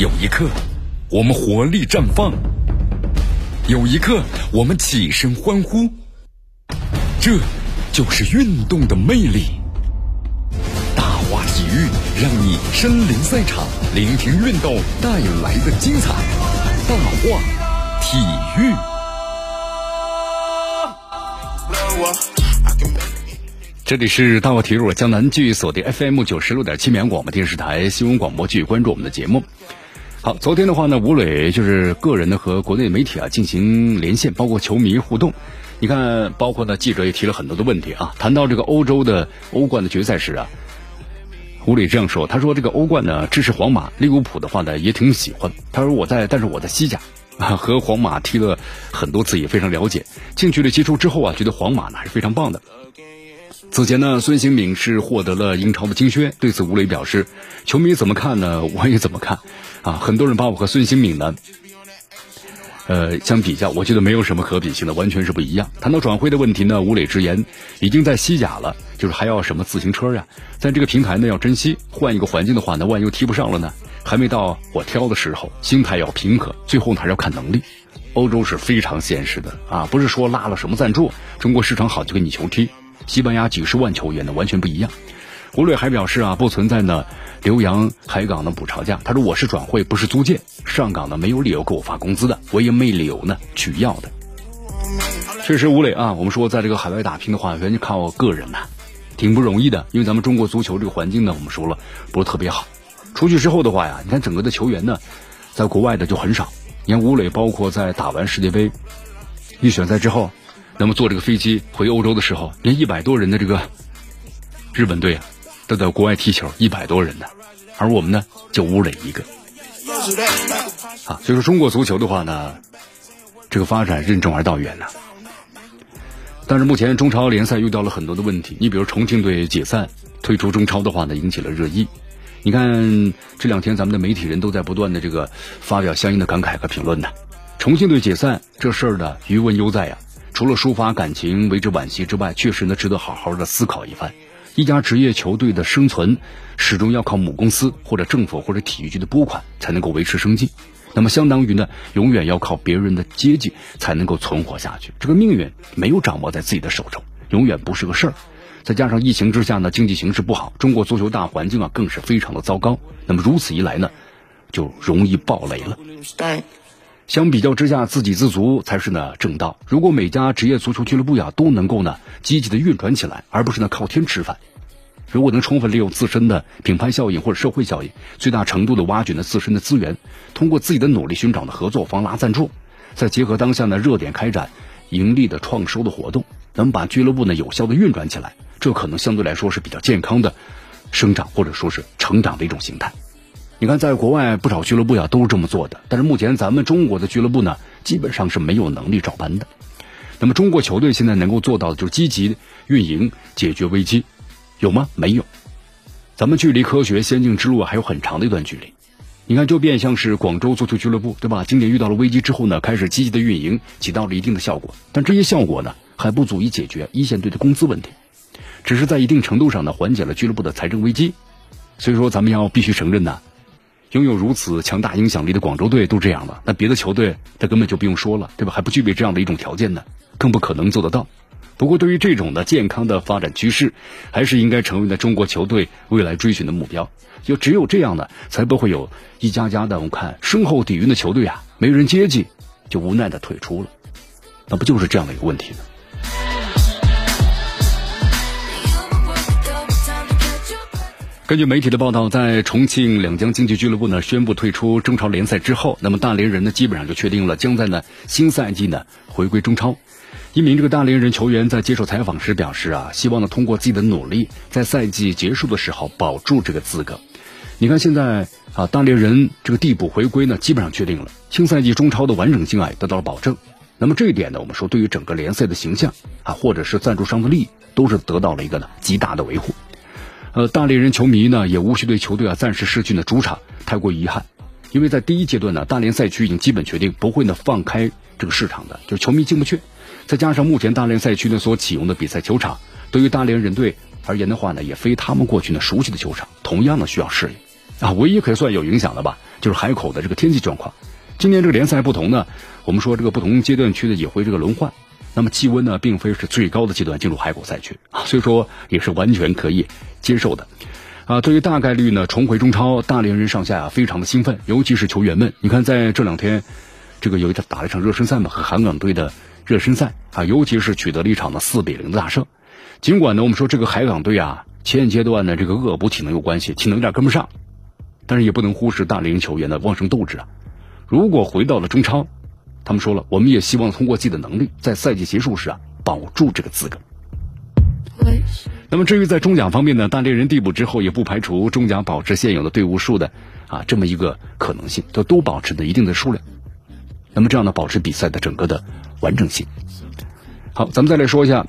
有一刻，我们活力绽放；有一刻，我们起身欢呼。这就是运动的魅力。大话体育让你身临赛场，聆听运动带来的精彩。大话体育。这里是大话体育，我江南继续锁定 FM 九十六点七绵阳广播电视台新闻广播，继续关注我们的节目。好，昨天的话呢，吴磊就是个人呢和国内媒体啊进行连线，包括球迷互动。你看，包括呢记者也提了很多的问题啊。谈到这个欧洲的欧冠的决赛时啊，吴磊这样说：“他说这个欧冠呢支持皇马，利物浦的话呢也挺喜欢。他说我在，但是我在西甲啊和皇马踢了很多次，也非常了解。近距离接触之后啊，觉得皇马呢还是非常棒的。”此前呢，孙兴敏是获得了英超的金靴。对此，吴磊表示：“球迷怎么看呢？我也怎么看。啊，很多人把我和孙兴敏呢，呃，相比较，我觉得没有什么可比性的，完全是不一样。”谈到转会的问题呢，吴磊直言：“已经在西甲了，就是还要什么自行车呀？在这个平台呢，要珍惜。换一个环境的话呢，万一又踢不上了呢？还没到我挑的时候，心态要平和。最后呢，还是要看能力。欧洲是非常现实的啊，不是说拉了什么赞助，中国市场好就给你球踢。”西班牙几十万球员呢，完全不一样。吴磊还表示啊，不存在呢留洋海港的补偿价。他说我是转会，不是租借。上港呢没有理由给我发工资的，我也没理由呢去要的。确实，吴磊啊，我们说在这个海外打拼的话，完全靠个人呐，挺不容易的。因为咱们中国足球这个环境呢，我们说了不是特别好。出去之后的话呀，你看整个的球员呢，在国外的就很少。你看吴磊，包括在打完世界杯预选赛之后。那么坐这个飞机回欧洲的时候，连一百多人的这个日本队啊，都在国外踢球，一百多人呢，而我们呢就吴磊一个。啊，所以说中国足球的话呢，这个发展任重而道远呐。但是目前中超联赛遇到了很多的问题，你比如重庆队解散退出中超的话呢，引起了热议。你看这两天咱们的媒体人都在不断的这个发表相应的感慨和评论呢。重庆队解散这事儿呢，余文犹在呀。除了抒发感情、为之惋惜之外，确实呢值得好好的思考一番。一家职业球队的生存，始终要靠母公司或者政府或者体育局的拨款才能够维持生计。那么相当于呢，永远要靠别人的接济才能够存活下去。这个命运没有掌握在自己的手中，永远不是个事儿。再加上疫情之下呢，经济形势不好，中国足球大环境啊更是非常的糟糕。那么如此一来呢，就容易爆雷了。相比较之下，自给自足才是呢正道。如果每家职业足球俱乐部呀都能够呢积极的运转起来，而不是呢靠天吃饭，如果能充分利用自身的品牌效应或者社会效应，最大程度的挖掘呢自身的资源，通过自己的努力寻找呢合作方拉赞助，再结合当下呢热点开展盈利的创收的活动，能把俱乐部呢有效的运转起来，这可能相对来说是比较健康的生长或者说是成长的一种形态。你看，在国外不少俱乐部呀都是这么做的，但是目前咱们中国的俱乐部呢，基本上是没有能力照搬的。那么中国球队现在能够做到的就是积极运营、解决危机，有吗？没有。咱们距离科学先进之路还有很长的一段距离。你看，就变相是广州足球俱乐部，对吧？今年遇到了危机之后呢，开始积极的运营，起到了一定的效果。但这些效果呢，还不足以解决一线队的工资问题，只是在一定程度上呢，缓解了俱乐部的财政危机。所以说，咱们要必须承认呢。拥有如此强大影响力的广州队都这样了，那别的球队他根本就不用说了，对吧？还不具备这样的一种条件呢，更不可能做得到。不过，对于这种的健康的发展趋势，还是应该成为呢中国球队未来追寻的目标。就只有这样呢，才不会有一家家的我们看深厚底蕴的球队啊，没人接济，就无奈的退出了。那不就是这样的一个问题呢？根据媒体的报道，在重庆两江竞技俱乐部呢宣布退出中超联赛之后，那么大连人呢基本上就确定了将在呢新赛季呢回归中超。一名这个大连人球员在接受采访时表示啊，希望呢通过自己的努力，在赛季结束的时候保住这个资格。你看现在啊，大连人这个递补回归呢基本上确定了，新赛季中超的完整性啊也得到了保证。那么这一点呢，我们说对于整个联赛的形象啊，或者是赞助商的利益，都是得到了一个呢极大的维护。呃，大连人球迷呢也无需对球队啊暂时失去呢主场太过遗憾，因为在第一阶段呢，大连赛区已经基本确定不会呢放开这个市场的，就是球迷进不去。再加上目前大连赛区呢所启用的比赛球场，对于大连人队而言的话呢，也非他们过去呢熟悉的球场，同样的需要适应。啊，唯一可以算有影响的吧，就是海口的这个天气状况。今年这个联赛不同呢，我们说这个不同阶段区的也会这个轮换，那么气温呢，并非是最高的阶段进入海口赛区啊，所以说也是完全可以接受的。啊，对于大概率呢重回中超，大连人上下啊非常的兴奋，尤其是球员们。你看在这两天，这个有一场打了一场热身赛嘛，和韩港队的热身赛啊，尤其是取得了一场的四比零的大胜。尽管呢，我们说这个海港队啊，前阶段呢这个恶补体能有关系，体能有点跟不上，但是也不能忽视大连球员的旺盛斗志啊。如果回到了中超，他们说了，我们也希望通过自己的能力，在赛季结束时啊保住这个资格。那么至于在中甲方面呢，大连人递补之后，也不排除中甲保持现有的队伍数的啊这么一个可能性，都都保持的一定的数量。那么这样呢，保持比赛的整个的完整性。好，咱们再来说一下，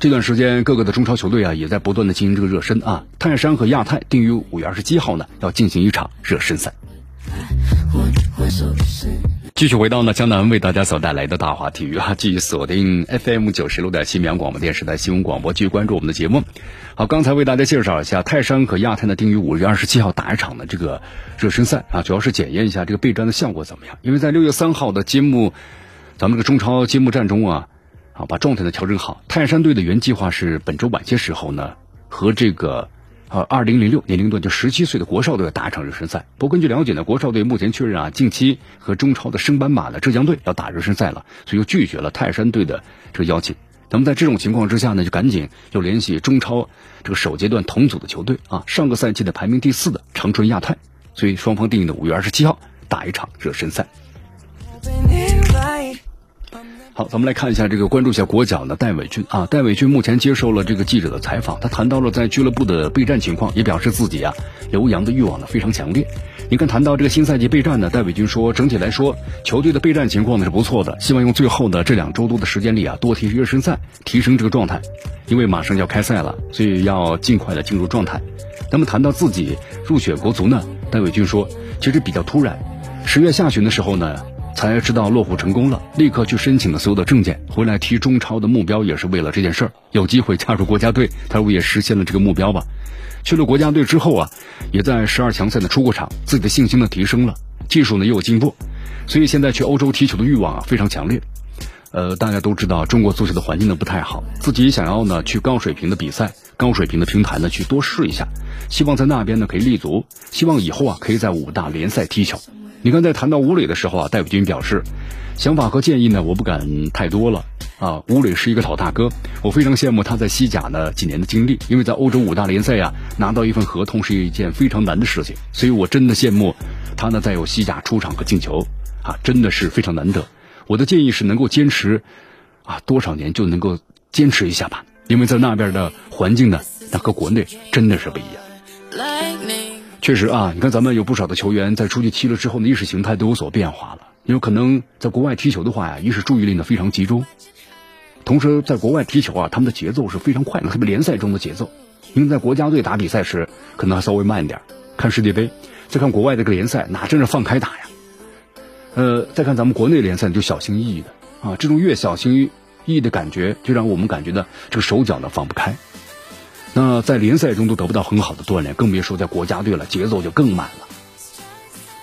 这段时间各个的中超球队啊，也在不断的进行这个热身啊。泰山和亚泰定于五月二十七号呢，要进行一场热身赛。继续回到呢江南为大家所带来的大话体育啊，继续锁定 FM 九十六点七绵阳广播电视台新闻广播，继续关注我们的节目。好，刚才为大家介绍一下泰山和亚泰呢定于五月二十七号打一场的这个热身赛啊，主要是检验一下这个备战的效果怎么样。因为在六月三号的揭幕，咱们这个中超揭幕战中啊，啊把状态呢调整好。泰山队的原计划是本周晚些时候呢和这个。呃，二零零六年龄段就十七岁的国少队打一场热身赛。不过根据了解呢，国少队目前确认啊，近期和中超的升班马的浙江队要打热身赛了，所以又拒绝了泰山队的这个邀请。那么在这种情况之下呢，就赶紧又联系中超这个首阶段同组的球队啊，上个赛季的排名第四的长春亚泰，所以双方定的五月二十七号打一场热身赛。好，咱们来看一下这个，关注一下国脚的戴伟俊啊。戴伟俊目前接受了这个记者的采访，他谈到了在俱乐部的备战情况，也表示自己啊留洋的欲望呢非常强烈。你看，谈到这个新赛季备战呢，戴伟俊说，整体来说，球队的备战情况呢是不错的，希望用最后的这两周多的时间里啊，多踢热身赛，提升这个状态。因为马上要开赛了，所以要尽快的进入状态。那么谈到自己入选国足呢，戴伟俊说，其实比较突然，十月下旬的时候呢。才知道落户成功了，立刻去申请了所有的证件，回来踢中超的目标也是为了这件事儿，有机会加入国家队，他不也实现了这个目标吧？去了国家队之后啊，也在十二强赛呢出过场，自己的信心呢提升了，技术呢也有进步，所以现在去欧洲踢球的欲望啊非常强烈。呃，大家都知道中国足球的环境呢不太好，自己想要呢去高水平的比赛、高水平的平台呢去多试一下，希望在那边呢可以立足，希望以后啊可以在五大联赛踢球。你看，在谈到吴磊的时候啊，戴伟军表示，想法和建议呢，我不敢太多了啊。吴磊是一个老大哥，我非常羡慕他在西甲呢几年的经历，因为在欧洲五大联赛呀拿到一份合同是一件非常难的事情，所以我真的羡慕他呢，在有西甲出场和进球啊，真的是非常难得。我的建议是能够坚持啊多少年就能够坚持一下吧，因为在那边的环境呢，那和国内真的是不一样。确实啊，你看咱们有不少的球员在出去踢了之后呢，意识形态都有所变化了。有可能在国外踢球的话呀，一是注意力呢非常集中，同时在国外踢球啊，他们的节奏是非常快的，特别联赛中的节奏。因为在国家队打比赛时可能还稍微慢一点，看世界杯，再看国外这个联赛，哪真是放开打呀？呃，再看咱们国内联赛就小心翼翼的啊，这种越小心翼翼的感觉，就让我们感觉到这个手脚呢放不开。那在联赛中都得不到很好的锻炼，更别说在国家队了，节奏就更慢了。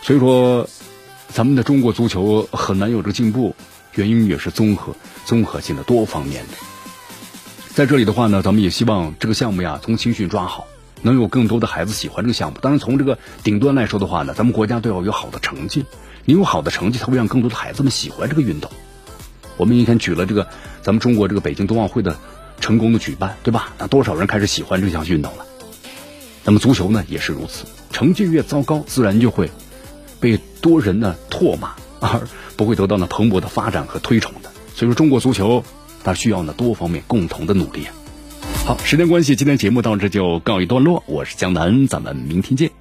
所以说，咱们的中国足球很难有这个进步，原因也是综合、综合性的多方面的。在这里的话呢，咱们也希望这个项目呀，从青训抓好，能有更多的孩子喜欢这个项目。当然，从这个顶端来说的话呢，咱们国家队要有好的成绩，你有好的成绩，才会让更多的孩子们喜欢这个运动。我们以前举了这个咱们中国这个北京冬奥会的。成功的举办，对吧？那多少人开始喜欢这项运动了？那么足球呢，也是如此。成绩越糟糕，自然就会被多人呢唾骂，而不会得到呢蓬勃的发展和推崇的。所以说，中国足球它需要呢多方面共同的努力。好，时间关系，今天节目到这就告一段落。我是江南，咱们明天见。